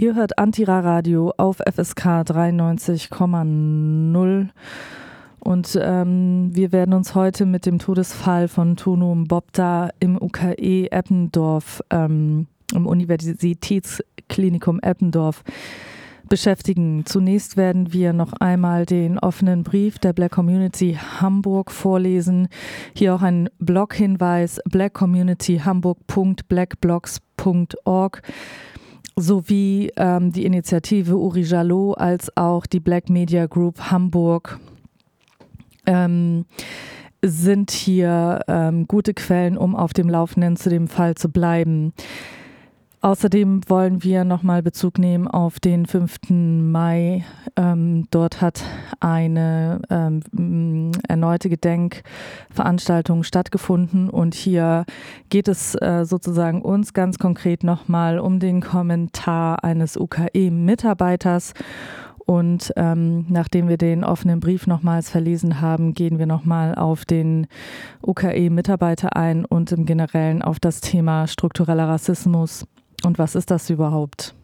Ihr hört Antira Radio auf FSK 93,0 und ähm, wir werden uns heute mit dem Todesfall von Tono Bobda im UKE Eppendorf, ähm, im Universitätsklinikum Eppendorf beschäftigen. Zunächst werden wir noch einmal den offenen Brief der Black Community Hamburg vorlesen. Hier auch ein Bloghinweis blackcommunityhamburg.blackblogs.org sowie ähm, die Initiative Uri Jalot als auch die Black Media Group Hamburg ähm, sind hier ähm, gute Quellen, um auf dem Laufenden zu dem Fall zu bleiben. Außerdem wollen wir nochmal Bezug nehmen auf den 5. Mai. Ähm, dort hat eine ähm, erneute Gedenkveranstaltung stattgefunden und hier geht es äh, sozusagen uns ganz konkret nochmal um den Kommentar eines UKE-Mitarbeiters. Und ähm, nachdem wir den offenen Brief nochmals verlesen haben, gehen wir nochmal auf den UKE-Mitarbeiter ein und im Generellen auf das Thema struktureller Rassismus und was ist das überhaupt?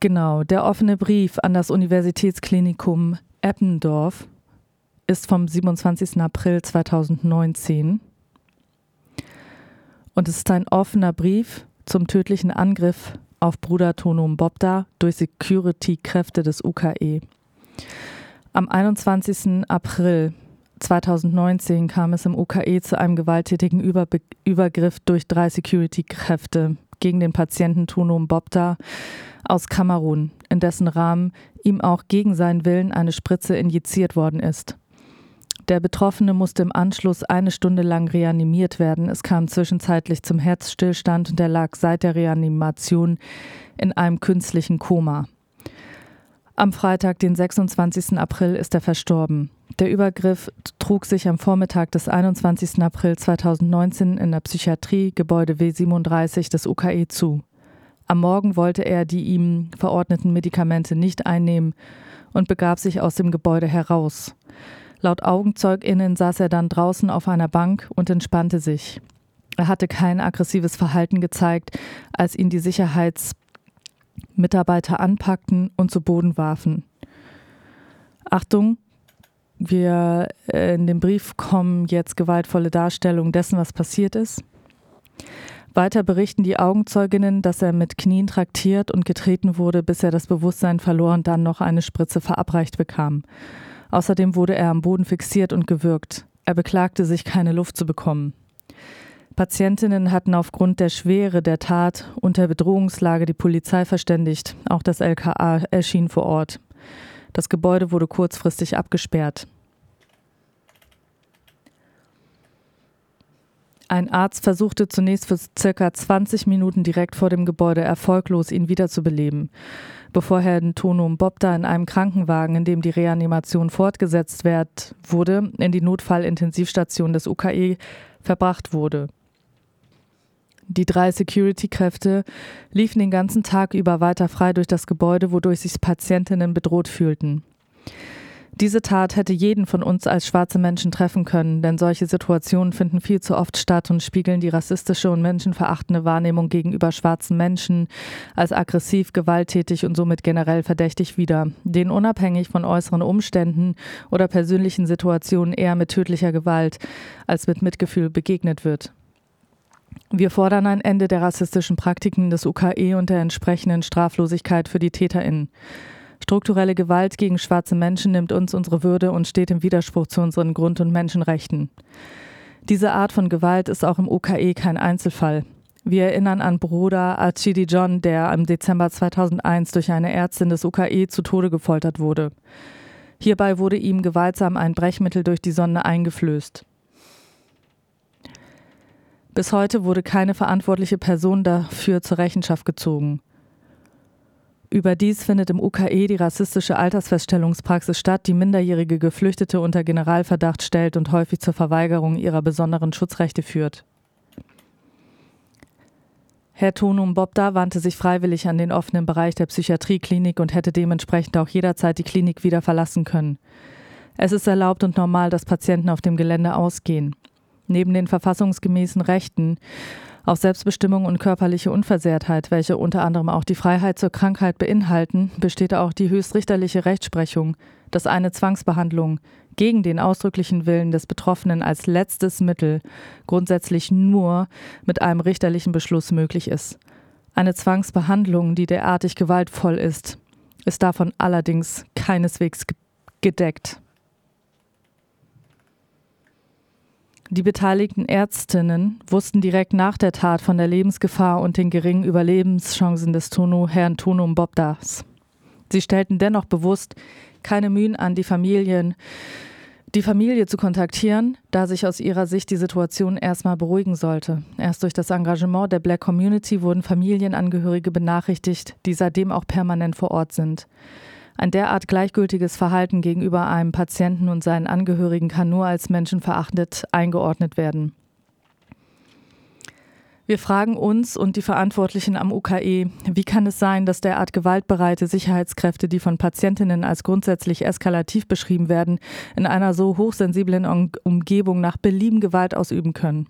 Genau, der offene Brief an das Universitätsklinikum Eppendorf ist vom 27. April 2019 und es ist ein offener Brief zum tödlichen Angriff auf Bruder Tonum Bobda durch Security-Kräfte des UKE. Am 21. April 2019 kam es im UKE zu einem gewalttätigen Überbe Übergriff durch drei Security-Kräfte gegen den Patienten Tunum Bobda aus Kamerun, in dessen Rahmen ihm auch gegen seinen Willen eine Spritze injiziert worden ist. Der Betroffene musste im Anschluss eine Stunde lang reanimiert werden. Es kam zwischenzeitlich zum Herzstillstand und er lag seit der Reanimation in einem künstlichen Koma. Am Freitag, den 26. April, ist er verstorben. Der Übergriff trug sich am Vormittag des 21. April 2019 in der Psychiatrie Gebäude W37 des UKE zu. Am Morgen wollte er die ihm verordneten Medikamente nicht einnehmen und begab sich aus dem Gebäude heraus. Laut AugenzeugInnen saß er dann draußen auf einer Bank und entspannte sich. Er hatte kein aggressives Verhalten gezeigt, als ihn die Sicherheitsmitarbeiter anpackten und zu Boden warfen. Achtung, wir äh, in dem Brief kommen jetzt gewaltvolle Darstellungen dessen, was passiert ist. Weiter berichten die Augenzeuginnen, dass er mit Knien traktiert und getreten wurde, bis er das Bewusstsein verlor und dann noch eine Spritze verabreicht bekam. Außerdem wurde er am Boden fixiert und gewürgt. Er beklagte sich, keine Luft zu bekommen. Patientinnen hatten aufgrund der Schwere der Tat und der Bedrohungslage die Polizei verständigt. Auch das LKA erschien vor Ort. Das Gebäude wurde kurzfristig abgesperrt. Ein Arzt versuchte zunächst für circa 20 Minuten direkt vor dem Gebäude erfolglos, ihn wiederzubeleben. Bevor Herr Tonum Bobda in einem Krankenwagen, in dem die Reanimation fortgesetzt werd, wurde, in die Notfallintensivstation des UKE verbracht wurde. Die drei Security-Kräfte liefen den ganzen Tag über weiter frei durch das Gebäude, wodurch sich Patientinnen bedroht fühlten. Diese Tat hätte jeden von uns als schwarze Menschen treffen können, denn solche Situationen finden viel zu oft statt und spiegeln die rassistische und menschenverachtende Wahrnehmung gegenüber schwarzen Menschen als aggressiv, gewalttätig und somit generell verdächtig wider, denen unabhängig von äußeren Umständen oder persönlichen Situationen eher mit tödlicher Gewalt als mit Mitgefühl begegnet wird. Wir fordern ein Ende der rassistischen Praktiken des UKE und der entsprechenden Straflosigkeit für die TäterInnen. Strukturelle Gewalt gegen schwarze Menschen nimmt uns unsere Würde und steht im Widerspruch zu unseren Grund- und Menschenrechten. Diese Art von Gewalt ist auch im UKE kein Einzelfall. Wir erinnern an Bruder Achidi John, der im Dezember 2001 durch eine Ärztin des UKE zu Tode gefoltert wurde. Hierbei wurde ihm gewaltsam ein Brechmittel durch die Sonde eingeflößt. Bis heute wurde keine verantwortliche Person dafür zur Rechenschaft gezogen. Überdies findet im UKE die rassistische Altersfeststellungspraxis statt, die minderjährige Geflüchtete unter Generalverdacht stellt und häufig zur Verweigerung ihrer besonderen Schutzrechte führt. Herr Tonum Bobda wandte sich freiwillig an den offenen Bereich der Psychiatrieklinik und hätte dementsprechend auch jederzeit die Klinik wieder verlassen können. Es ist erlaubt und normal, dass Patienten auf dem Gelände ausgehen. Neben den verfassungsgemäßen Rechten Auf Selbstbestimmung und körperliche Unversehrtheit, welche unter anderem auch die Freiheit zur Krankheit beinhalten, besteht auch die höchstrichterliche Rechtsprechung, dass eine Zwangsbehandlung gegen den ausdrücklichen Willen des Betroffenen als letztes Mittel grundsätzlich nur mit einem richterlichen Beschluss möglich ist. Eine Zwangsbehandlung, die derartig gewaltvoll ist, ist davon allerdings keineswegs gedeckt. Die beteiligten Ärztinnen wussten direkt nach der Tat von der Lebensgefahr und den geringen Überlebenschancen des Tono, Herrn Tono Mbobdas. Sie stellten dennoch bewusst keine Mühen an, die Familien, die Familie zu kontaktieren, da sich aus ihrer Sicht die Situation erstmal beruhigen sollte. Erst durch das Engagement der Black Community wurden Familienangehörige benachrichtigt, die seitdem auch permanent vor Ort sind. Ein derart gleichgültiges Verhalten gegenüber einem Patienten und seinen Angehörigen kann nur als menschenverachtend eingeordnet werden. Wir fragen uns und die Verantwortlichen am UKE, wie kann es sein, dass derart gewaltbereite Sicherheitskräfte, die von Patientinnen als grundsätzlich eskalativ beschrieben werden, in einer so hochsensiblen Umgebung nach Belieben Gewalt ausüben können?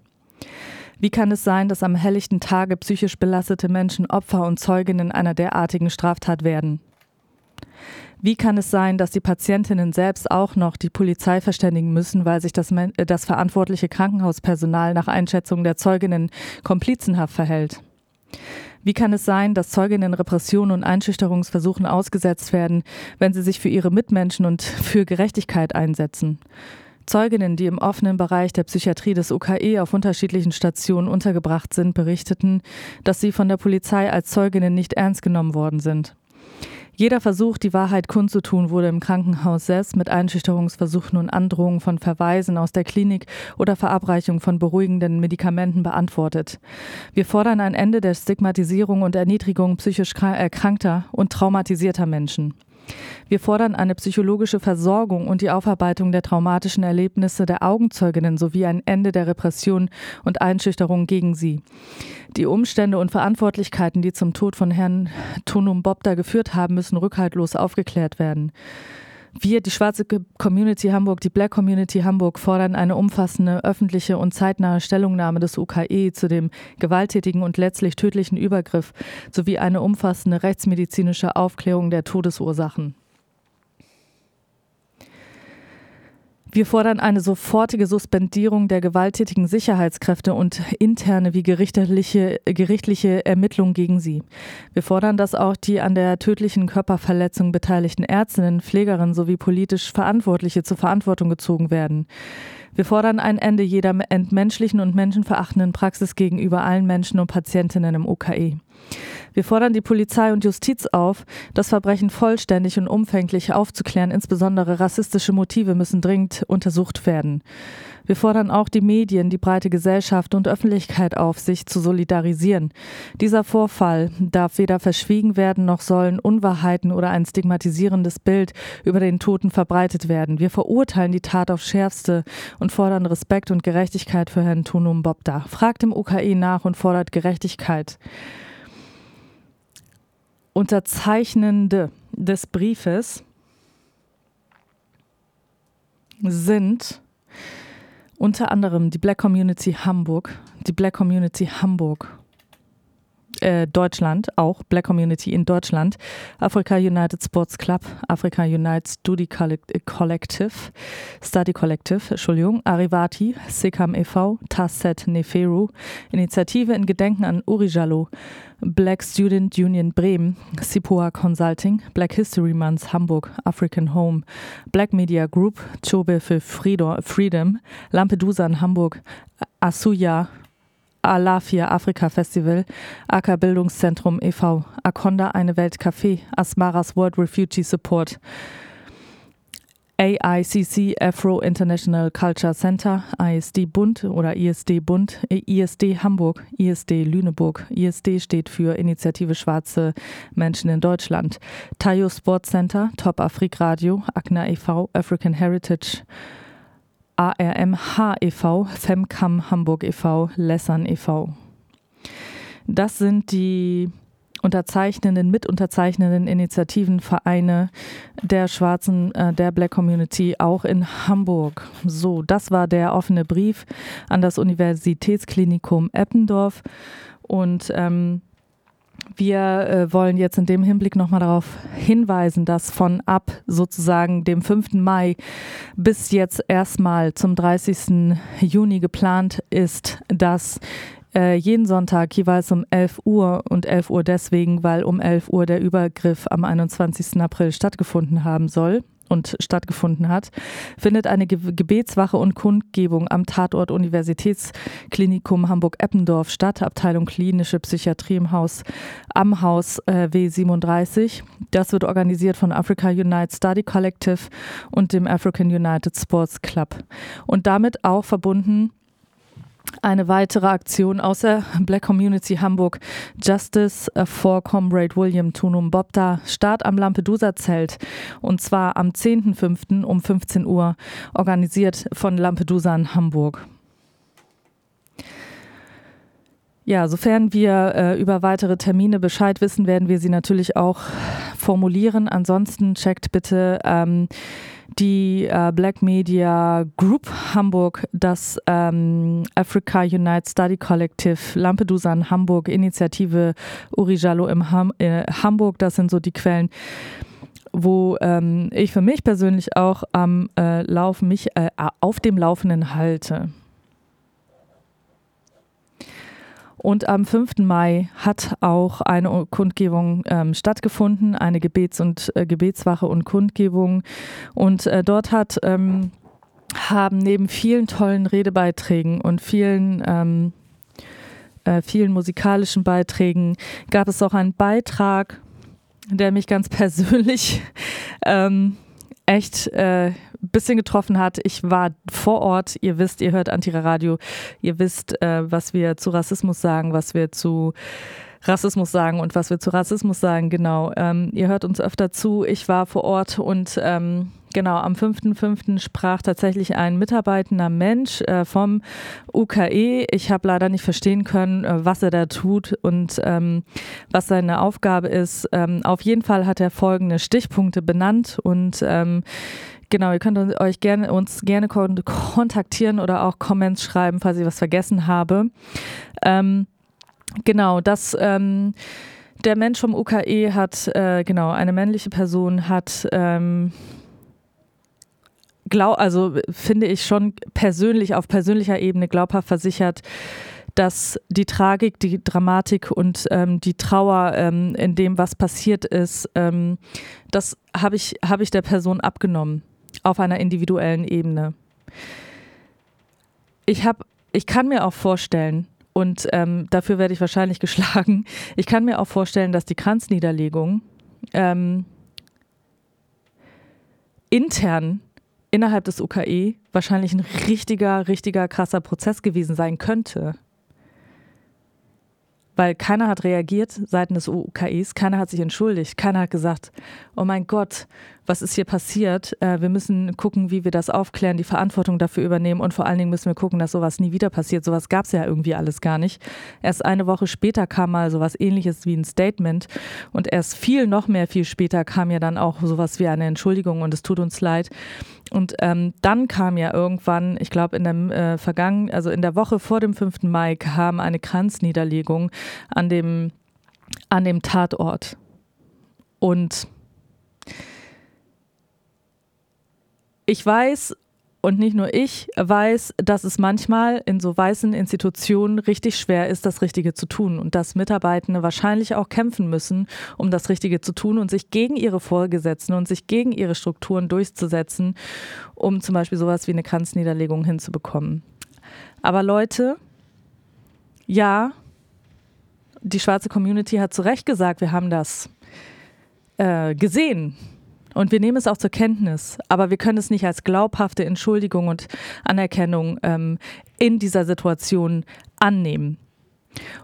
Wie kann es sein, dass am helllichten Tage psychisch belastete Menschen Opfer und Zeuginnen einer derartigen Straftat werden? Wie kann es sein, dass die Patientinnen selbst auch noch die Polizei verständigen müssen, weil sich das, äh, das verantwortliche Krankenhauspersonal nach Einschätzung der Zeuginnen komplizenhaft verhält? Wie kann es sein, dass Zeuginnen Repressionen und Einschüchterungsversuchen ausgesetzt werden, wenn sie sich für ihre Mitmenschen und für Gerechtigkeit einsetzen? Zeuginnen, die im offenen Bereich der Psychiatrie des UKE auf unterschiedlichen Stationen untergebracht sind, berichteten, dass sie von der Polizei als Zeuginnen nicht ernst genommen worden sind. Jeder Versuch, die Wahrheit kundzutun, wurde im Krankenhaus selbst mit Einschüchterungsversuchen und Androhungen von Verweisen aus der Klinik oder Verabreichung von beruhigenden Medikamenten beantwortet. Wir fordern ein Ende der Stigmatisierung und Erniedrigung psychisch erkrankter und traumatisierter Menschen. Wir fordern eine psychologische Versorgung und die Aufarbeitung der traumatischen Erlebnisse der Augenzeuginnen sowie ein Ende der Repression und Einschüchterung gegen sie. Die Umstände und Verantwortlichkeiten, die zum Tod von Herrn Tonum Bobda geführt haben, müssen rückhaltlos aufgeklärt werden. Wir, die schwarze Community Hamburg, die Black Community Hamburg, fordern eine umfassende öffentliche und zeitnahe Stellungnahme des UKE zu dem gewalttätigen und letztlich tödlichen Übergriff sowie eine umfassende rechtsmedizinische Aufklärung der Todesursachen. Wir fordern eine sofortige Suspendierung der gewalttätigen Sicherheitskräfte und interne wie gerichtliche, gerichtliche Ermittlungen gegen sie. Wir fordern, dass auch die an der tödlichen Körperverletzung beteiligten Ärztinnen, Pflegerinnen sowie politisch Verantwortliche zur Verantwortung gezogen werden. Wir fordern ein Ende jeder entmenschlichen und menschenverachtenden Praxis gegenüber allen Menschen und Patientinnen im UKE. Wir fordern die Polizei und Justiz auf, das Verbrechen vollständig und umfänglich aufzuklären. Insbesondere rassistische Motive müssen dringend untersucht werden. Wir fordern auch die Medien, die breite Gesellschaft und Öffentlichkeit auf, sich zu solidarisieren. Dieser Vorfall darf weder verschwiegen werden, noch sollen Unwahrheiten oder ein stigmatisierendes Bild über den Toten verbreitet werden. Wir verurteilen die Tat aufs Schärfste und fordern Respekt und Gerechtigkeit für Herrn Tunum Bobda. Fragt im UKE nach und fordert Gerechtigkeit. Unterzeichnende des Briefes sind unter anderem die Black Community Hamburg, die Black Community Hamburg, äh, Deutschland, auch Black Community in Deutschland, Africa United Sports Club, Africa United Study Collective, Study Collective, Entschuldigung, Arivati, Sekam e.V., Tasset Neferu, Initiative in Gedenken an Uri Jallo, Black Student Union Bremen, Sipua Consulting, Black History Month Hamburg, African Home, Black Media Group, Chobe für Freedom, Lampedusa in Hamburg, Asuya, Alafia Afrika Festival, AK Bildungszentrum e.V., Akonda Eine Welt Café, Asmaras World Refugee Support, AICC Afro International Culture Center, ISD Bund oder ISD Bund, ISD Hamburg, ISD Lüneburg. ISD steht für Initiative Schwarze Menschen in Deutschland. Tayo Sports Center, Top Afrik Radio, ACNA e.V., African Heritage, ARMH e.V., Femcam Hamburg e.V., Lessern e.V. Das sind die unterzeichnenden, mitunterzeichnenden Initiativen, Vereine der schwarzen, äh, der Black Community auch in Hamburg. So, das war der offene Brief an das Universitätsklinikum Eppendorf und ähm, wir äh, wollen jetzt in dem Hinblick nochmal darauf hinweisen, dass von ab sozusagen dem 5. Mai bis jetzt erstmal zum 30. Juni geplant ist, dass äh, jeden Sonntag jeweils um 11 Uhr und 11 Uhr deswegen, weil um 11 Uhr der Übergriff am 21. April stattgefunden haben soll und stattgefunden hat, findet eine Gebetswache und Kundgebung am Tatort Universitätsklinikum Hamburg-Eppendorf statt, Abteilung Klinische Psychiatrie im Haus am Haus äh, W37. Das wird organisiert von Africa United Study Collective und dem African United Sports Club und damit auch verbunden eine weitere Aktion aus der Black Community Hamburg, Justice for Comrade William Tunum Bobda, Start am Lampedusa-Zelt und zwar am 10.05. um 15 Uhr, organisiert von Lampedusa in Hamburg. Ja, sofern wir äh, über weitere Termine Bescheid wissen, werden wir sie natürlich auch formulieren. Ansonsten checkt bitte ähm, die äh, Black Media Group Hamburg, das ähm, Africa Unite Study Collective, Lampedusa in Hamburg, Initiative Urijalo im Ham äh, Hamburg, das sind so die Quellen wo ähm, ich für mich persönlich auch am äh, Lauf mich äh, auf dem Laufenden halte. Und am 5. Mai hat auch eine Kundgebung ähm, stattgefunden, eine Gebets- und äh, Gebetswache und Kundgebung. Und äh, dort hat, ähm, haben neben vielen tollen Redebeiträgen und vielen ähm, äh, vielen musikalischen Beiträgen gab es auch einen Beitrag, der mich ganz persönlich ähm, echt äh, bisschen getroffen hat. Ich war vor Ort. Ihr wisst, ihr hört Antira Radio. Ihr wisst, äh, was wir zu Rassismus sagen, was wir zu Rassismus sagen und was wir zu Rassismus sagen. Genau. Ähm, ihr hört uns öfter zu. Ich war vor Ort und ähm, Genau, am 5.5. sprach tatsächlich ein mitarbeitender Mensch äh, vom UKE. Ich habe leider nicht verstehen können, äh, was er da tut und ähm, was seine Aufgabe ist. Ähm, auf jeden Fall hat er folgende Stichpunkte benannt und ähm, Genau, ihr könnt euch gerne, uns gerne kontaktieren oder auch Comments schreiben, falls ich was vergessen habe. Ähm, genau, das ähm, der Mensch vom UKE hat, äh, genau, eine männliche Person hat ähm, glaub, also finde ich schon persönlich auf persönlicher Ebene glaubhaft versichert, dass die Tragik, die Dramatik und ähm, die Trauer ähm, in dem, was passiert ist, ähm, das habe ich, hab ich der Person abgenommen auf einer individuellen Ebene. Ich habe, ich kann mir auch vorstellen, und ähm, dafür werde ich wahrscheinlich geschlagen, ich kann mir auch vorstellen, dass die Kranzniederlegung ähm, intern innerhalb des UKE wahrscheinlich ein richtiger, richtiger krasser Prozess gewesen sein könnte weil keiner hat reagiert seitens des UKIs, keiner hat sich entschuldigt, keiner hat gesagt, oh mein Gott, was ist hier passiert? Äh, wir müssen gucken, wie wir das aufklären, die Verantwortung dafür übernehmen und vor allen Dingen müssen wir gucken, dass sowas nie wieder passiert. Sowas gab es ja irgendwie alles gar nicht. Erst eine Woche später kam mal sowas ähnliches wie ein Statement und erst viel, noch mehr, viel später kam ja dann auch sowas wie eine Entschuldigung und es tut uns leid. Und ähm, dann kam ja irgendwann, ich glaube in der äh, vergangen, also in der Woche vor dem 5. Mai kam eine Kranzniederlegung an dem, an dem Tatort. Und ich weiß, und nicht nur ich weiß, dass es manchmal in so weißen Institutionen richtig schwer ist, das Richtige zu tun und dass Mitarbeitende wahrscheinlich auch kämpfen müssen, um das Richtige zu tun und sich gegen ihre Vorgesetzten und sich gegen ihre Strukturen durchzusetzen, um zum Beispiel sowas wie eine Kranzniederlegung hinzubekommen. Aber Leute, ja, die schwarze Community hat zu Recht gesagt, wir haben das äh, gesehen und wir nehmen es auch zur Kenntnis, aber wir können es nicht als glaubhafte Entschuldigung und Anerkennung ähm, in dieser Situation annehmen.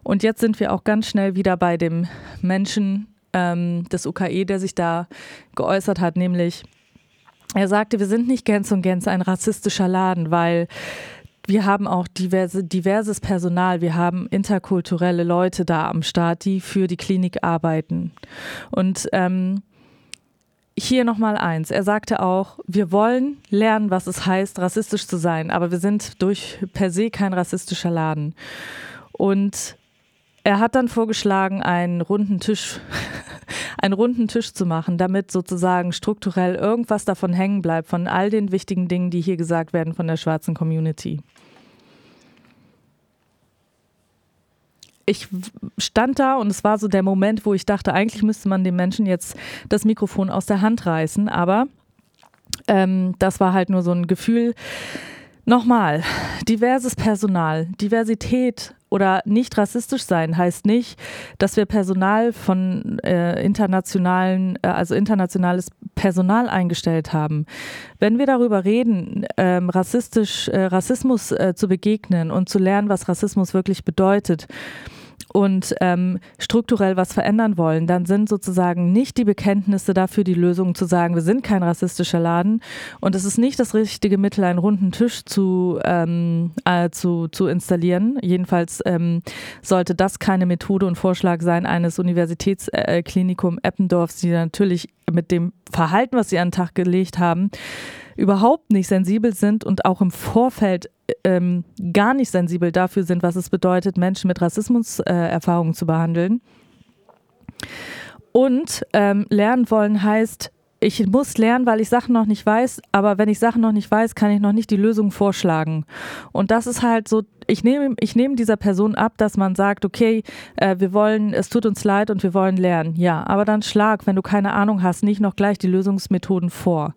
Und jetzt sind wir auch ganz schnell wieder bei dem Menschen ähm, des UKE, der sich da geäußert hat, nämlich er sagte, wir sind nicht gänz und gänz ein rassistischer Laden, weil wir haben auch diverse, diverses Personal. Wir haben interkulturelle Leute da am Start, die für die Klinik arbeiten. Und ähm, hier nochmal eins. Er sagte auch, wir wollen lernen, was es heißt, rassistisch zu sein, aber wir sind durch per se kein rassistischer Laden. Und er hat dann vorgeschlagen, einen runden Tisch, einen runden Tisch zu machen, damit sozusagen strukturell irgendwas davon hängen bleibt, von all den wichtigen Dingen, die hier gesagt werden von der schwarzen Community. Ich stand da und es war so der Moment, wo ich dachte, eigentlich müsste man dem Menschen jetzt das Mikrofon aus der Hand reißen, aber ähm, das war halt nur so ein Gefühl. Nochmal, diverses Personal, Diversität oder nicht rassistisch sein heißt nicht, dass wir Personal von äh, internationalen, äh, also internationales Personal eingestellt haben. Wenn wir darüber reden, ähm, rassistisch, äh, Rassismus äh, zu begegnen und zu lernen, was Rassismus wirklich bedeutet, und ähm, strukturell was verändern wollen, dann sind sozusagen nicht die Bekenntnisse dafür die Lösung zu sagen, wir sind kein rassistischer Laden und es ist nicht das richtige Mittel, einen runden Tisch zu, ähm, äh, zu, zu installieren. Jedenfalls ähm, sollte das keine Methode und Vorschlag sein eines Universitätsklinikum äh, Eppendorfs, die natürlich mit dem Verhalten, was sie an den Tag gelegt haben, überhaupt nicht sensibel sind und auch im Vorfeld ähm, gar nicht sensibel dafür sind, was es bedeutet, Menschen mit Rassismuserfahrungen äh, zu behandeln. Und ähm, lernen wollen heißt, ich muss lernen, weil ich Sachen noch nicht weiß, aber wenn ich Sachen noch nicht weiß, kann ich noch nicht die Lösung vorschlagen. Und das ist halt so, ich nehme, ich nehme dieser Person ab, dass man sagt, okay, äh, wir wollen, es tut uns leid und wir wollen lernen. Ja, aber dann schlag, wenn du keine Ahnung hast, nicht noch gleich die Lösungsmethoden vor.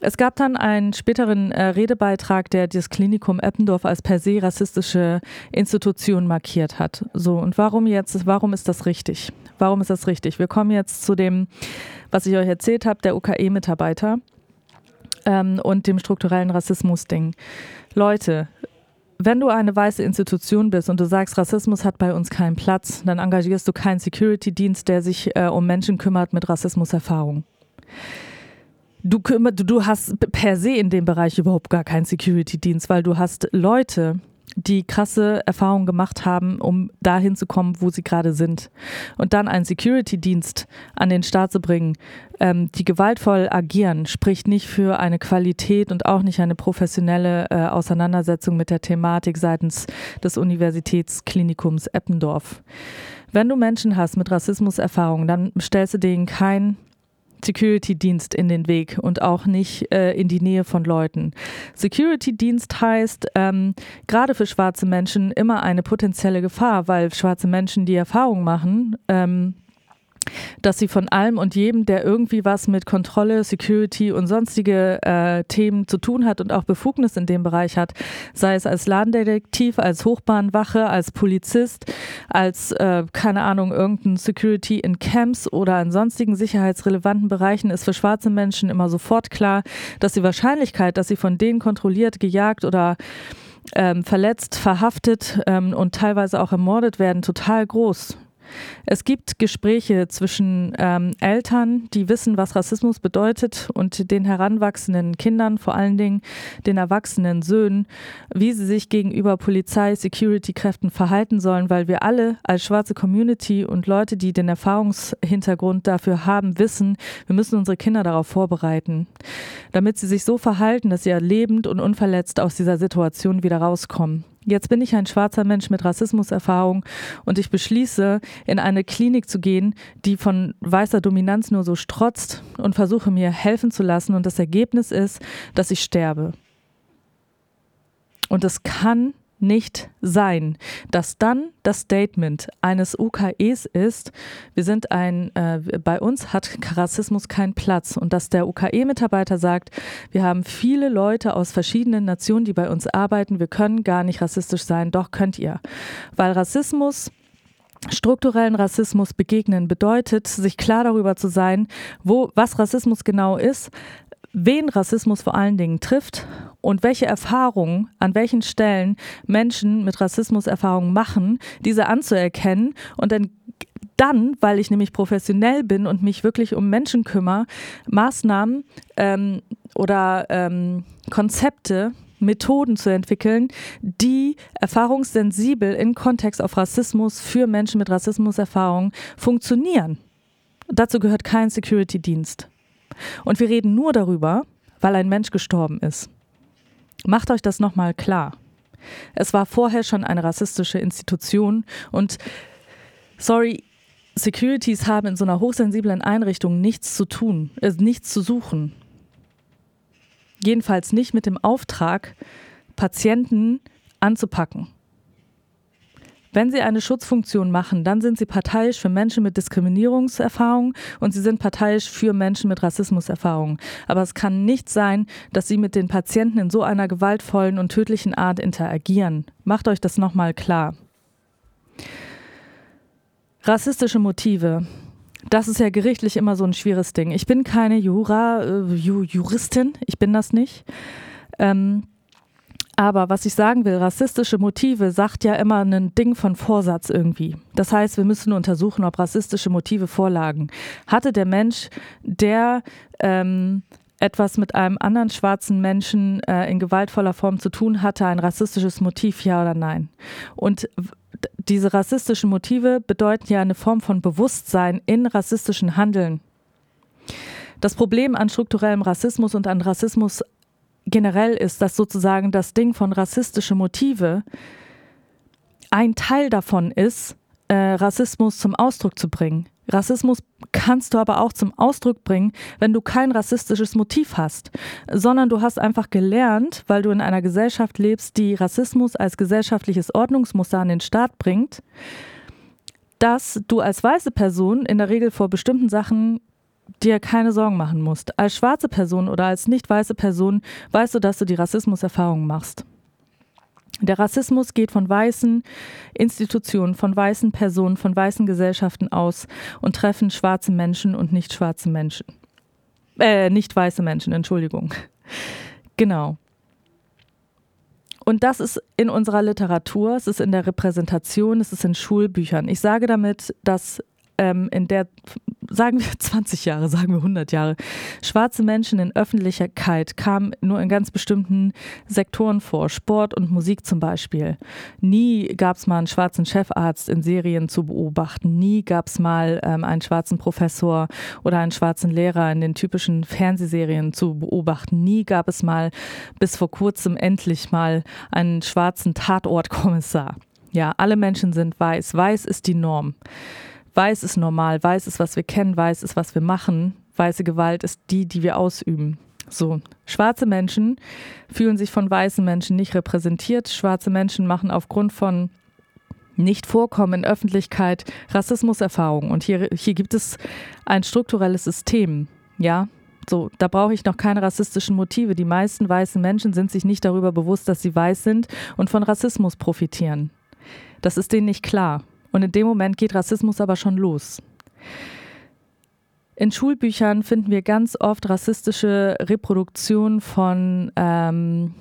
Es gab dann einen späteren äh, Redebeitrag, der das Klinikum Eppendorf als per se rassistische Institution markiert hat. So, und warum jetzt, warum ist das richtig? Warum ist das richtig? Wir kommen jetzt zu dem, was ich euch erzählt habe, der UKE-Mitarbeiter ähm, und dem strukturellen Rassismus-Ding. Leute, wenn du eine weiße Institution bist und du sagst, Rassismus hat bei uns keinen Platz, dann engagierst du keinen Security-Dienst, der sich äh, um Menschen kümmert mit Rassismuserfahrung du, du hast per se in dem Bereich überhaupt gar keinen Security-Dienst, weil du hast Leute, die krasse Erfahrungen gemacht haben, um dahin zu kommen, wo sie gerade sind. Und dann einen Security-Dienst an den Start zu bringen, ähm, die gewaltvoll agieren, spricht nicht für eine Qualität und auch nicht eine professionelle äh, Auseinandersetzung mit der Thematik seitens des Universitätsklinikums Eppendorf. Wenn du Menschen hast mit Rassismuserfahrungen, dann stellst du denen kein Security-Dienst in den Weg und auch nicht äh, in die Nähe von Leuten. Security-Dienst heißt ähm, gerade für schwarze Menschen immer eine potenzielle Gefahr, weil schwarze Menschen die Erfahrung machen, ähm, dass sie von allem und jedem, der irgendwie was mit Kontrolle, Security und sonstige äh, Themen zu tun hat und auch Befugnis in dem Bereich hat, sei es als Ladendetektiv, als Hochbahnwache, als Polizist, als, äh, keine Ahnung, irgendein Security in Camps oder in sonstigen sicherheitsrelevanten Bereichen, ist für schwarze Menschen immer sofort klar, dass die Wahrscheinlichkeit, dass sie von denen kontrolliert, gejagt oder ähm, verletzt, verhaftet ähm, und teilweise auch ermordet werden, total groß. Es gibt Gespräche zwischen ähm, Eltern, die wissen, was Rassismus bedeutet, und den heranwachsenden Kindern, vor allen Dingen den erwachsenen Söhnen, wie sie sich gegenüber Polizei, Security-Kräften verhalten sollen, weil wir alle als schwarze Community und Leute, die den Erfahrungshintergrund dafür haben, wissen, wir müssen unsere Kinder darauf vorbereiten, damit sie sich so verhalten, dass sie lebend und unverletzt aus dieser Situation wieder rauskommen. Jetzt bin ich ein schwarzer Mensch mit Rassismuserfahrung und ich beschließe, in eine Klinik zu gehen, die von weißer Dominanz nur so strotzt und versuche mir helfen zu lassen. Und das Ergebnis ist, dass ich sterbe. Und es kann nicht sein, dass dann das Statement eines UKEs ist, wir sind ein, äh, bei uns hat Rassismus keinen Platz und dass der UKE-Mitarbeiter sagt, wir haben viele Leute aus verschiedenen Nationen, die bei uns arbeiten, wir können gar nicht rassistisch sein, doch könnt ihr. Weil Rassismus strukturellen Rassismus begegnen bedeutet, sich klar darüber zu sein, wo, was Rassismus genau ist, wen Rassismus vor allen Dingen trifft und welche Erfahrungen an welchen Stellen Menschen mit Rassismuserfahrungen machen, diese anzuerkennen und dann dann, weil ich nämlich professionell bin und mich wirklich um Menschen kümmere, Maßnahmen ähm, oder ähm, Konzepte Methoden zu entwickeln, die erfahrungssensibel in Kontext auf Rassismus für Menschen mit Rassismuserfahrung funktionieren. Dazu gehört kein Security-Dienst. Und wir reden nur darüber, weil ein Mensch gestorben ist. Macht euch das nochmal klar. Es war vorher schon eine rassistische Institution und sorry, Securities haben in so einer hochsensiblen Einrichtung nichts zu tun, äh, nichts zu suchen. Jedenfalls nicht mit dem Auftrag, Patienten anzupacken. Wenn sie eine Schutzfunktion machen, dann sind sie parteiisch für Menschen mit Diskriminierungserfahrung und sie sind parteiisch für Menschen mit Rassismuserfahrung. Aber es kann nicht sein, dass sie mit den Patienten in so einer gewaltvollen und tödlichen Art interagieren. Macht euch das nochmal klar. Rassistische Motive. Das ist ja gerichtlich immer so ein schwieriges Ding. Ich bin keine Jura, äh, Juristin, ich bin das nicht. Ähm, aber was ich sagen will, rassistische Motive sagt ja immer ein Ding von Vorsatz irgendwie. Das heißt, wir müssen untersuchen, ob rassistische Motive vorlagen. Hatte der Mensch, der ähm, etwas mit einem anderen schwarzen Menschen äh, in gewaltvoller Form zu tun hatte, ein rassistisches Motiv, ja oder nein? Und diese rassistischen Motive bedeuten ja eine Form von Bewusstsein in rassistischen Handeln. Das Problem an strukturellem Rassismus und an Rassismus generell ist, dass sozusagen das Ding von rassistische Motive ein Teil davon ist, äh, Rassismus zum Ausdruck zu bringen. Rassismus kannst du aber auch zum Ausdruck bringen, wenn du kein rassistisches Motiv hast, sondern du hast einfach gelernt, weil du in einer Gesellschaft lebst, die Rassismus als gesellschaftliches Ordnungsmuster an den Staat bringt, dass du als weiße Person in der Regel vor bestimmten Sachen dir keine Sorgen machen musst. Als schwarze Person oder als nicht weiße Person weißt du, dass du die Rassismuserfahrungen machst. Der Rassismus geht von weißen Institutionen, von weißen Personen, von weißen Gesellschaften aus und treffen schwarze Menschen und nicht schwarze Menschen. Äh, nicht weiße Menschen, Entschuldigung. Genau. Und das ist in unserer Literatur, es ist in der Repräsentation, es ist in Schulbüchern. Ich sage damit, dass ähm, in der, sagen wir 20 Jahre, sagen wir 100 Jahre, schwarze Menschen in Öffentlichkeit kamen nur in ganz bestimmten Sektoren vor, Sport und Musik zum Beispiel. Nie gab es mal einen schwarzen Chefarzt in Serien zu beobachten, nie gab es mal ähm, einen schwarzen Professor oder einen schwarzen Lehrer in den typischen Fernsehserien zu beobachten, nie gab es mal bis vor kurzem endlich mal einen schwarzen Tatortkommissar. Ja, alle Menschen sind weiß. Weiß ist die Norm. Weiß ist normal, weiß ist, was wir kennen, weiß ist, was wir machen. Weiße Gewalt ist die, die wir ausüben. So, schwarze Menschen fühlen sich von weißen Menschen nicht repräsentiert. Schwarze Menschen machen aufgrund von nicht vorkommen in Öffentlichkeit Rassismuserfahrungen. Und hier, hier gibt es ein strukturelles System. Ja, so, da brauche ich noch keine rassistischen Motive. Die meisten weißen Menschen sind sich nicht darüber bewusst, dass sie weiß sind und von Rassismus profitieren. Das ist denen nicht klar. Und in dem Moment geht Rassismus aber schon los. In Schulbüchern finden wir ganz oft rassistische Reproduktionen von ähm,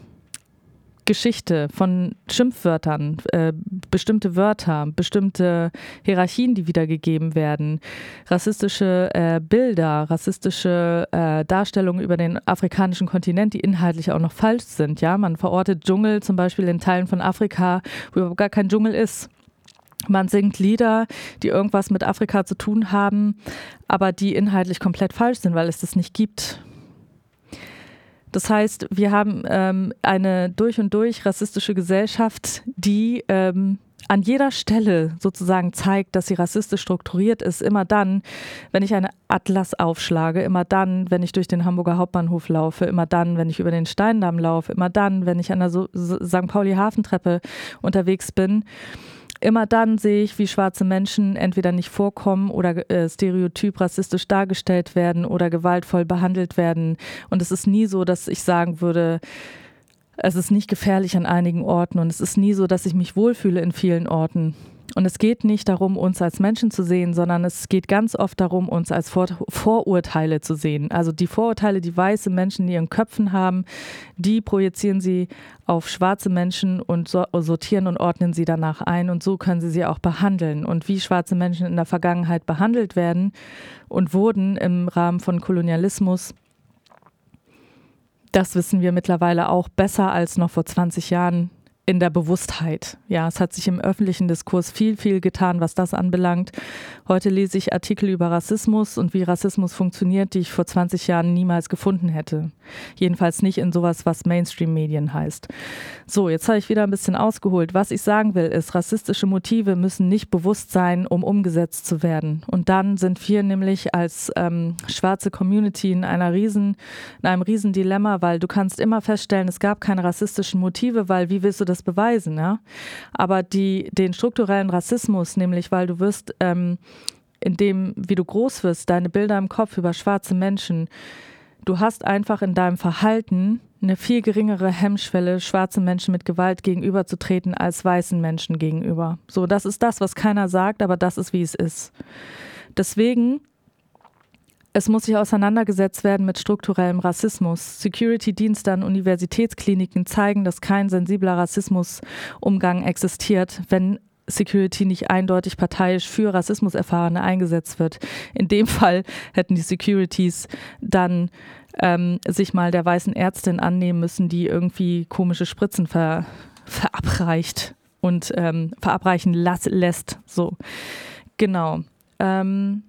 Geschichte, von Schimpfwörtern, äh, bestimmte Wörter, bestimmte Hierarchien, die wiedergegeben werden, rassistische äh, Bilder, rassistische äh, Darstellungen über den afrikanischen Kontinent, die inhaltlich auch noch falsch sind. Ja, man verortet Dschungel zum Beispiel in Teilen von Afrika, wo überhaupt gar kein Dschungel ist. Man singt Lieder, die irgendwas mit Afrika zu tun haben, aber die inhaltlich komplett falsch sind, weil es das nicht gibt. Das heißt, wir haben ähm, eine durch und durch rassistische Gesellschaft, die ähm, an jeder Stelle sozusagen zeigt, dass sie rassistisch strukturiert ist. Immer dann, wenn ich eine Atlas aufschlage, immer dann, wenn ich durch den Hamburger Hauptbahnhof laufe, immer dann, wenn ich über den Steindamm laufe, immer dann, wenn ich an der St. Pauli Hafentreppe unterwegs bin immer dann sehe ich, wie schwarze Menschen entweder nicht vorkommen oder äh, stereotyp rassistisch dargestellt werden oder gewaltvoll behandelt werden. Und es ist nie so, dass ich sagen würde, es ist nicht gefährlich an einigen Orten und es ist nie so, dass ich mich wohlfühle in vielen Orten. Und es geht nicht darum, uns als Menschen zu sehen, sondern es geht ganz oft darum, uns als Vor Vorurteile zu sehen. Also die Vorurteile, die weiße Menschen in ihren Köpfen haben, die projizieren sie auf schwarze Menschen und sortieren und ordnen sie danach ein. Und so können sie sie auch behandeln. Und wie schwarze Menschen in der Vergangenheit behandelt werden und wurden im Rahmen von Kolonialismus, das wissen wir mittlerweile auch besser als noch vor 20 Jahren in der Bewusstheit. Ja, es hat sich im öffentlichen Diskurs viel, viel getan, was das anbelangt. Heute lese ich Artikel über Rassismus und wie Rassismus funktioniert, die ich vor 20 Jahren niemals gefunden hätte. Jedenfalls nicht in sowas, was Mainstream-Medien heißt. So, jetzt habe ich wieder ein bisschen ausgeholt. Was ich sagen will, ist, rassistische Motive müssen nicht bewusst sein, um umgesetzt zu werden. Und dann sind wir nämlich als ähm, schwarze Community in einer riesen, in einem riesen Dilemma, weil du kannst immer feststellen, es gab keine rassistischen Motive, weil wie willst du das beweisen, ja? Aber die, den strukturellen Rassismus, nämlich weil du wirst, ähm, in dem, wie du groß wirst, deine Bilder im Kopf über schwarze Menschen, du hast einfach in deinem Verhalten eine viel geringere Hemmschwelle, schwarzen Menschen mit Gewalt gegenüberzutreten als weißen Menschen gegenüber. So, das ist das, was keiner sagt, aber das ist, wie es ist. Deswegen, es muss sich auseinandergesetzt werden mit strukturellem Rassismus. Security-Dienste an Universitätskliniken zeigen, dass kein sensibler Rassismusumgang existiert, wenn Security nicht eindeutig parteiisch für Rassismuserfahrene eingesetzt wird. In dem Fall hätten die Securities dann ähm, sich mal der weißen Ärztin annehmen müssen, die irgendwie komische Spritzen ver verabreicht und ähm, verabreichen lässt. So, genau. Ähm,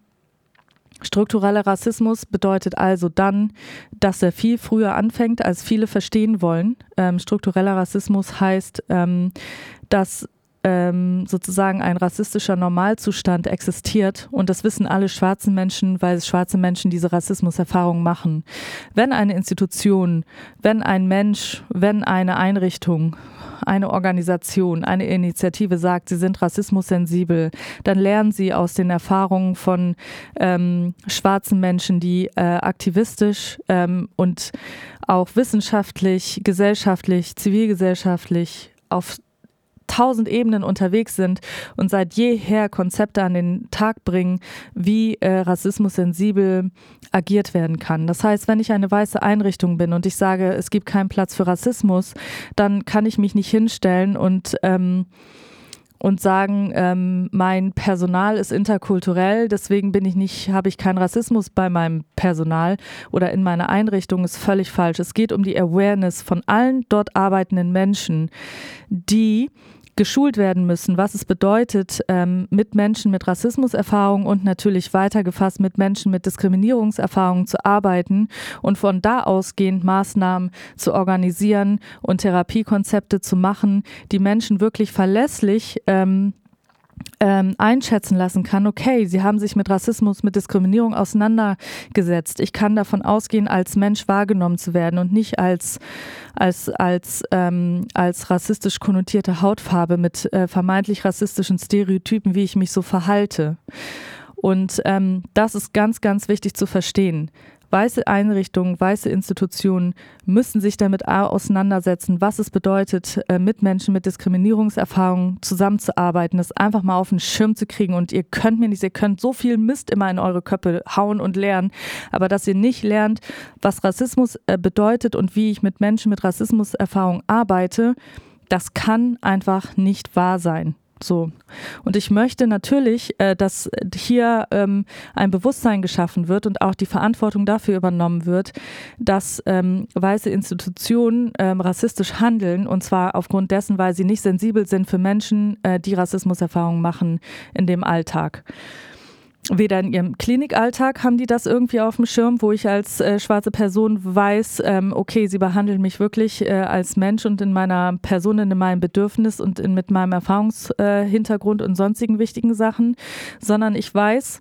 Struktureller Rassismus bedeutet also dann, dass er viel früher anfängt, als viele verstehen wollen. Ähm, struktureller Rassismus heißt, ähm, dass ähm, sozusagen ein rassistischer Normalzustand existiert und das wissen alle schwarzen Menschen, weil schwarze Menschen diese Rassismuserfahrung machen. Wenn eine Institution, wenn ein Mensch, wenn eine Einrichtung, eine Organisation, eine Initiative sagt, sie sind rassismussensibel, dann lernen sie aus den Erfahrungen von ähm, schwarzen Menschen, die äh, aktivistisch ähm, und auch wissenschaftlich, gesellschaftlich, zivilgesellschaftlich auf tausend Ebenen unterwegs sind und seit jeher Konzepte an den Tag bringen, wie äh, Rassismus sensibel agiert werden kann. Das heißt, wenn ich eine weiße Einrichtung bin und ich sage, es gibt keinen Platz für Rassismus, dann kann ich mich nicht hinstellen und ähm, und sagen, ähm, mein Personal ist interkulturell, deswegen bin ich nicht, habe ich keinen Rassismus bei meinem Personal oder in meiner Einrichtung, ist völlig falsch. Es geht um die Awareness von allen dort arbeitenden Menschen, die geschult werden müssen, was es bedeutet, ähm, mit Menschen mit Rassismuserfahrung und natürlich weitergefasst mit Menschen mit Diskriminierungserfahrungen zu arbeiten und von da ausgehend Maßnahmen zu organisieren und Therapiekonzepte zu machen, die Menschen wirklich verlässlich ähm, ähm, einschätzen lassen kann, okay, sie haben sich mit Rassismus, mit Diskriminierung auseinandergesetzt. Ich kann davon ausgehen, als Mensch wahrgenommen zu werden und nicht als, als, als, ähm, als rassistisch konnotierte Hautfarbe mit äh, vermeintlich rassistischen Stereotypen, wie ich mich so verhalte. Und ähm, das ist ganz, ganz wichtig zu verstehen. Weiße Einrichtungen, weiße Institutionen müssen sich damit auseinandersetzen, was es bedeutet, äh, mit Menschen mit Diskriminierungserfahrungen zusammenzuarbeiten, das einfach mal auf den Schirm zu kriegen. Und ihr könnt mir nicht, ihr könnt so viel Mist immer in eure Köpfe hauen und lernen, aber dass ihr nicht lernt, was Rassismus äh, bedeutet und wie ich mit Menschen mit Rassismuserfahrung arbeite, das kann einfach nicht wahr sein. So. Und ich möchte natürlich, äh, dass hier ähm, ein Bewusstsein geschaffen wird und auch die Verantwortung dafür übernommen wird, dass ähm, weiße Institutionen ähm, rassistisch handeln und zwar aufgrund dessen, weil sie nicht sensibel sind für Menschen, äh, die Rassismuserfahrungen machen in dem Alltag weder in ihrem Klinikalltag haben die das irgendwie auf dem Schirm, wo ich als äh, schwarze Person weiß, ähm, okay, sie behandeln mich wirklich äh, als Mensch und in meiner Person, in meinem Bedürfnis und in, mit meinem Erfahrungshintergrund äh, und sonstigen wichtigen Sachen, sondern ich weiß,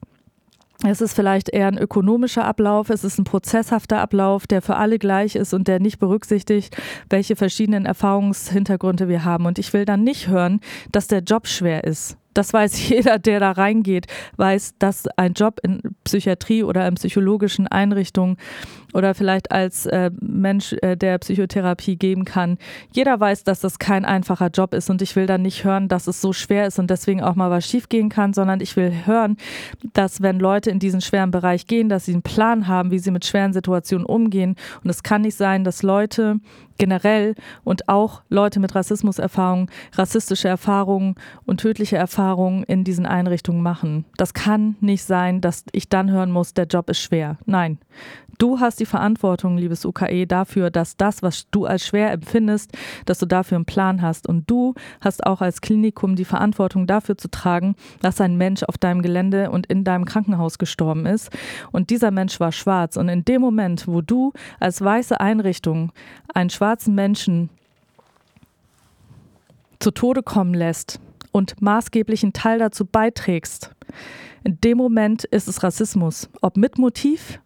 es ist vielleicht eher ein ökonomischer Ablauf, es ist ein prozesshafter Ablauf, der für alle gleich ist und der nicht berücksichtigt, welche verschiedenen Erfahrungshintergründe wir haben. Und ich will dann nicht hören, dass der Job schwer ist das weiß jeder, der da reingeht, weiß, dass ein Job in Psychiatrie oder in psychologischen Einrichtungen oder vielleicht als äh, Mensch, äh, der Psychotherapie geben kann, jeder weiß, dass das kein einfacher Job ist und ich will dann nicht hören, dass es so schwer ist und deswegen auch mal was schiefgehen kann, sondern ich will hören, dass wenn Leute in diesen schweren Bereich gehen, dass sie einen Plan haben, wie sie mit schweren Situationen umgehen und es kann nicht sein, dass Leute generell und auch Leute mit Rassismuserfahrungen, rassistische Erfahrungen und tödliche Erfahrungen Erfahrungen in diesen Einrichtungen machen. Das kann nicht sein, dass ich dann hören muss, der Job ist schwer. Nein, Du hast die Verantwortung, liebes UKE, dafür, dass das, was du als schwer empfindest, dass du dafür einen Plan hast. Und du hast auch als Klinikum die Verantwortung dafür zu tragen, dass ein Mensch auf deinem Gelände und in deinem Krankenhaus gestorben ist. Und dieser Mensch war schwarz. Und in dem Moment, wo du als weiße Einrichtung einen schwarzen Menschen zu Tode kommen lässt und maßgeblichen Teil dazu beiträgst, in dem Moment ist es Rassismus. Ob mit Motiv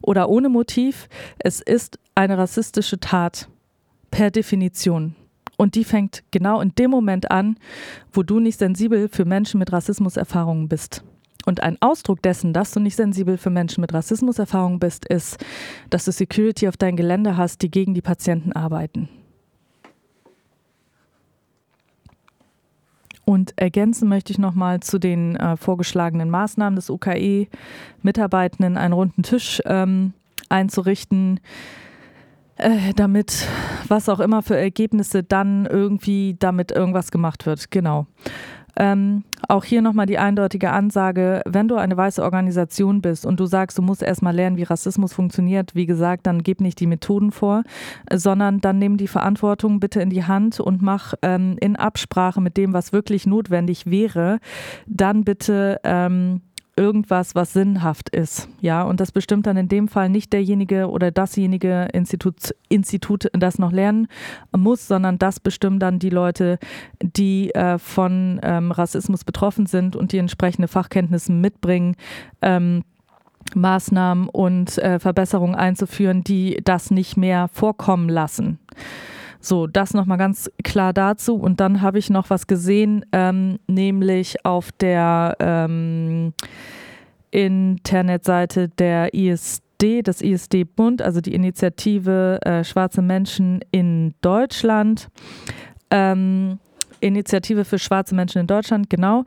oder ohne Motiv. Es ist eine rassistische Tat per Definition. Und die fängt genau in dem Moment an, wo du nicht sensibel für Menschen mit Rassismuserfahrungen bist. Und ein Ausdruck dessen, dass du nicht sensibel für Menschen mit Rassismuserfahrungen bist, ist, dass du Security auf dein Gelände hast, die gegen die Patienten arbeiten. Und ergänzen möchte ich nochmal zu den äh, vorgeschlagenen Maßnahmen des UKE, Mitarbeitenden einen runden Tisch ähm, einzurichten, äh, damit was auch immer für Ergebnisse dann irgendwie damit irgendwas gemacht wird. Genau. Ähm, auch hier nochmal die eindeutige Ansage, wenn du eine weiße Organisation bist und du sagst, du musst erstmal lernen, wie Rassismus funktioniert, wie gesagt, dann gib nicht die Methoden vor, sondern dann nimm die Verantwortung bitte in die Hand und mach ähm, in Absprache mit dem, was wirklich notwendig wäre, dann bitte ähm, irgendwas, was sinnhaft ist. Ja, und das bestimmt dann in dem Fall nicht derjenige oder dasjenige Institut, Institut das noch lernen muss, sondern das bestimmen dann die Leute, die äh, von ähm, Rassismus betroffen sind und die entsprechende Fachkenntnisse mitbringen. Ähm, Maßnahmen und äh, Verbesserungen einzuführen, die das nicht mehr vorkommen lassen. So, das nochmal ganz klar dazu. Und dann habe ich noch was gesehen, ähm, nämlich auf der ähm, Internetseite der ISD, des ISD-Bund, also die Initiative äh, Schwarze Menschen in Deutschland. Ähm, Initiative für schwarze Menschen in Deutschland, genau.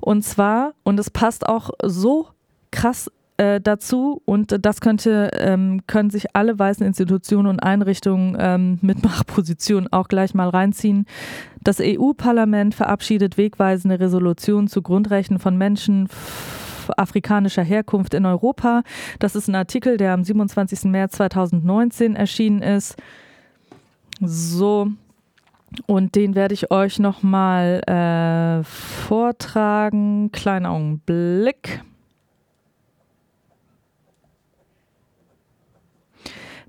Und zwar, und es passt auch so krass äh, dazu und das könnte, ähm, können sich alle weißen Institutionen und Einrichtungen ähm, mit Machtpositionen auch gleich mal reinziehen. Das EU-Parlament verabschiedet wegweisende Resolutionen zu Grundrechten von Menschen afrikanischer Herkunft in Europa. Das ist ein Artikel, der am 27. März 2019 erschienen ist. So, und den werde ich euch nochmal äh, vortragen. Kleiner Augenblick.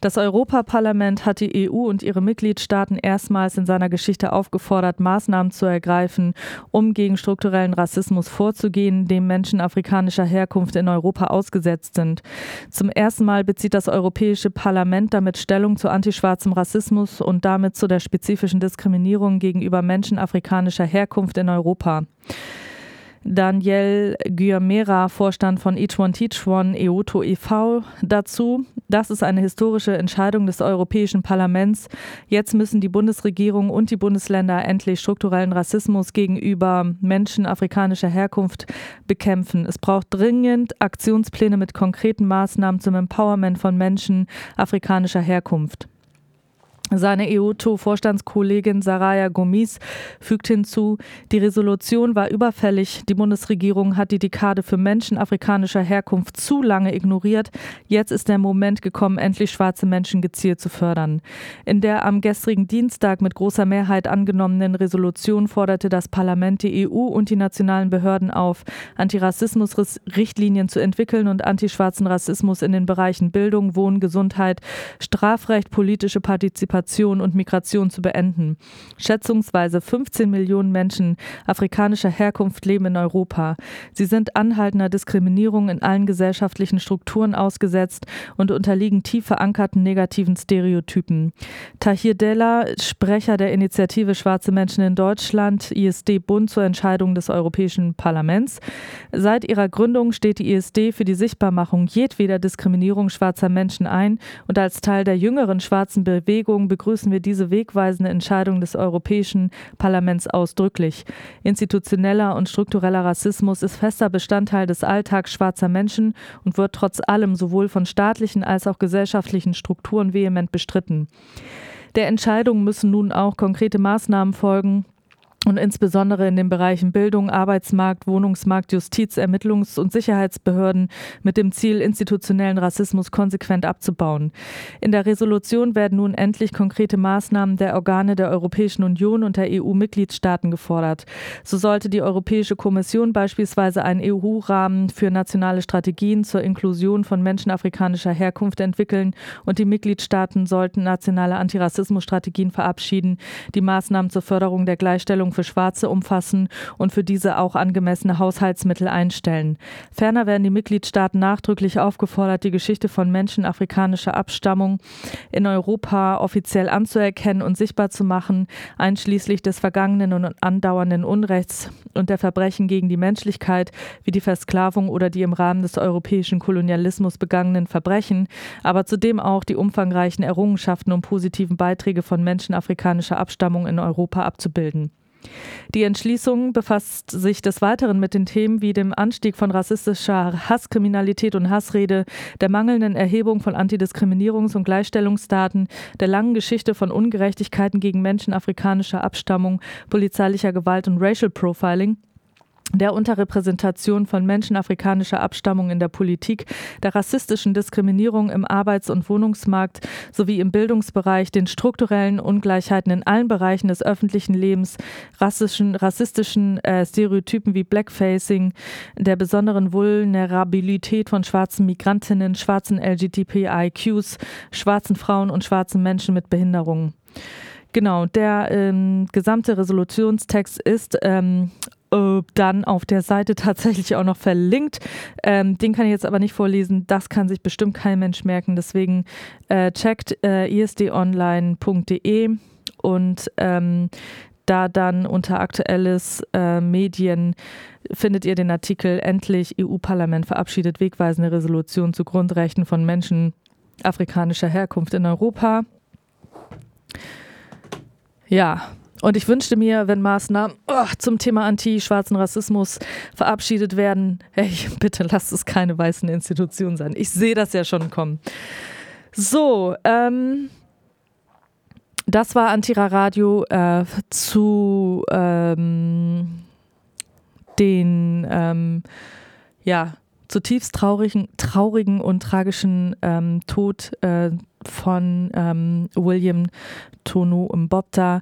Das Europaparlament hat die EU und ihre Mitgliedstaaten erstmals in seiner Geschichte aufgefordert, Maßnahmen zu ergreifen, um gegen strukturellen Rassismus vorzugehen, dem Menschen afrikanischer Herkunft in Europa ausgesetzt sind. Zum ersten Mal bezieht das Europäische Parlament damit Stellung zu antischwarzem Rassismus und damit zu der spezifischen Diskriminierung gegenüber Menschen afrikanischer Herkunft in Europa. Daniel Guillemera, Vorstand von Each One Teach One EOTO e.V. dazu. Das ist eine historische Entscheidung des Europäischen Parlaments. Jetzt müssen die Bundesregierung und die Bundesländer endlich strukturellen Rassismus gegenüber Menschen afrikanischer Herkunft bekämpfen. Es braucht dringend Aktionspläne mit konkreten Maßnahmen zum Empowerment von Menschen afrikanischer Herkunft. Seine EUTO-Vorstandskollegin Saraya Gomis fügt hinzu, die Resolution war überfällig. Die Bundesregierung hat die Dekade für Menschen afrikanischer Herkunft zu lange ignoriert. Jetzt ist der Moment gekommen, endlich schwarze Menschen gezielt zu fördern. In der am gestrigen Dienstag mit großer Mehrheit angenommenen Resolution forderte das Parlament die EU und die nationalen Behörden auf, Antirassismus-Richtlinien zu entwickeln und antischwarzen Rassismus in den Bereichen Bildung, Wohnen, Gesundheit, Strafrecht, politische Partizipation Emanzipation und Migration zu beenden. Schätzungsweise 15 Millionen Menschen afrikanischer Herkunft leben in Europa. Sie sind anhaltender Diskriminierung in allen gesellschaftlichen Strukturen ausgesetzt und unterliegen tief verankerten negativen Stereotypen. Tahir Della, Sprecher der Initiative Schwarze Menschen in Deutschland, ISD Bund zur Entscheidung des Europäischen Parlaments. Seit ihrer Gründung steht die ISD für die Sichtbarmachung jedweder Diskriminierung schwarzer Menschen ein und als Teil der jüngeren schwarzen Bewegung begrüßen wir diese wegweisende Entscheidung des Europäischen Parlaments ausdrücklich. Institutioneller und struktureller Rassismus ist fester Bestandteil des Alltags schwarzer Menschen und wird trotz allem sowohl von staatlichen als auch gesellschaftlichen Strukturen vehement bestritten. Der Entscheidung müssen nun auch konkrete Maßnahmen folgen, und insbesondere in den Bereichen Bildung, Arbeitsmarkt, Wohnungsmarkt, Justiz, Ermittlungs- und Sicherheitsbehörden mit dem Ziel, institutionellen Rassismus konsequent abzubauen. In der Resolution werden nun endlich konkrete Maßnahmen der Organe der Europäischen Union und der EU-Mitgliedstaaten gefordert. So sollte die Europäische Kommission beispielsweise einen EU-Rahmen für nationale Strategien zur Inklusion von Menschen afrikanischer Herkunft entwickeln und die Mitgliedstaaten sollten nationale Antirassismusstrategien verabschieden, die Maßnahmen zur Förderung der Gleichstellung für Schwarze umfassen und für diese auch angemessene Haushaltsmittel einstellen. Ferner werden die Mitgliedstaaten nachdrücklich aufgefordert, die Geschichte von Menschen afrikanischer Abstammung in Europa offiziell anzuerkennen und sichtbar zu machen, einschließlich des vergangenen und andauernden Unrechts und der Verbrechen gegen die Menschlichkeit, wie die Versklavung oder die im Rahmen des europäischen Kolonialismus begangenen Verbrechen, aber zudem auch die umfangreichen Errungenschaften und positiven Beiträge von Menschen afrikanischer Abstammung in Europa abzubilden. Die Entschließung befasst sich des Weiteren mit den Themen wie dem Anstieg von rassistischer Hasskriminalität und Hassrede, der mangelnden Erhebung von Antidiskriminierungs- und Gleichstellungsdaten, der langen Geschichte von Ungerechtigkeiten gegen Menschen afrikanischer Abstammung, polizeilicher Gewalt und Racial Profiling der Unterrepräsentation von Menschen afrikanischer Abstammung in der Politik, der rassistischen Diskriminierung im Arbeits- und Wohnungsmarkt sowie im Bildungsbereich, den strukturellen Ungleichheiten in allen Bereichen des öffentlichen Lebens, rassischen, rassistischen äh, Stereotypen wie Blackfacing, der besonderen Vulnerabilität von schwarzen Migrantinnen, schwarzen LGBTIQs, schwarzen Frauen und schwarzen Menschen mit Behinderungen. Genau, der ähm, gesamte Resolutionstext ist ähm, äh, dann auf der Seite tatsächlich auch noch verlinkt. Ähm, den kann ich jetzt aber nicht vorlesen. Das kann sich bestimmt kein Mensch merken. Deswegen äh, checkt äh, isdonline.de und ähm, da dann unter aktuelles äh, Medien findet ihr den Artikel Endlich EU-Parlament verabschiedet wegweisende Resolution zu Grundrechten von Menschen afrikanischer Herkunft in Europa. Ja, und ich wünschte mir, wenn Maßnahmen oh, zum Thema anti-schwarzen Rassismus verabschiedet werden, hey, bitte lasst es keine weißen Institutionen sein. Ich sehe das ja schon kommen. So, ähm, das war Antira Radio äh, zu ähm, den ja, ja, zutiefst traurigen, traurigen und tragischen ähm, Tod äh, von ähm, William Tono Mbopta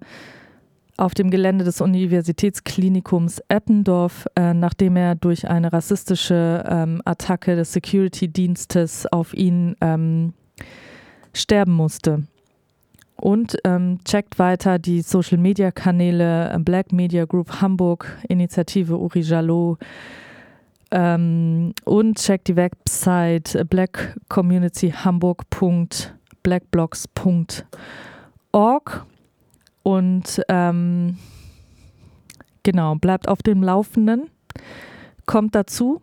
auf dem Gelände des Universitätsklinikums Eppendorf, äh, nachdem er durch eine rassistische ähm, Attacke des Security-Dienstes auf ihn ähm, sterben musste. Und ähm, checkt weiter die Social-Media-Kanäle äh, Black Media Group Hamburg, Initiative Uri Jalot, ähm, und checkt die Website blackcommunityhamburg.blackblocks.org und ähm, genau, bleibt auf dem Laufenden, kommt dazu,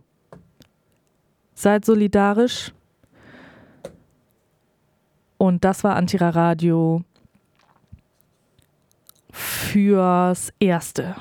seid solidarisch und das war Antira Radio fürs Erste.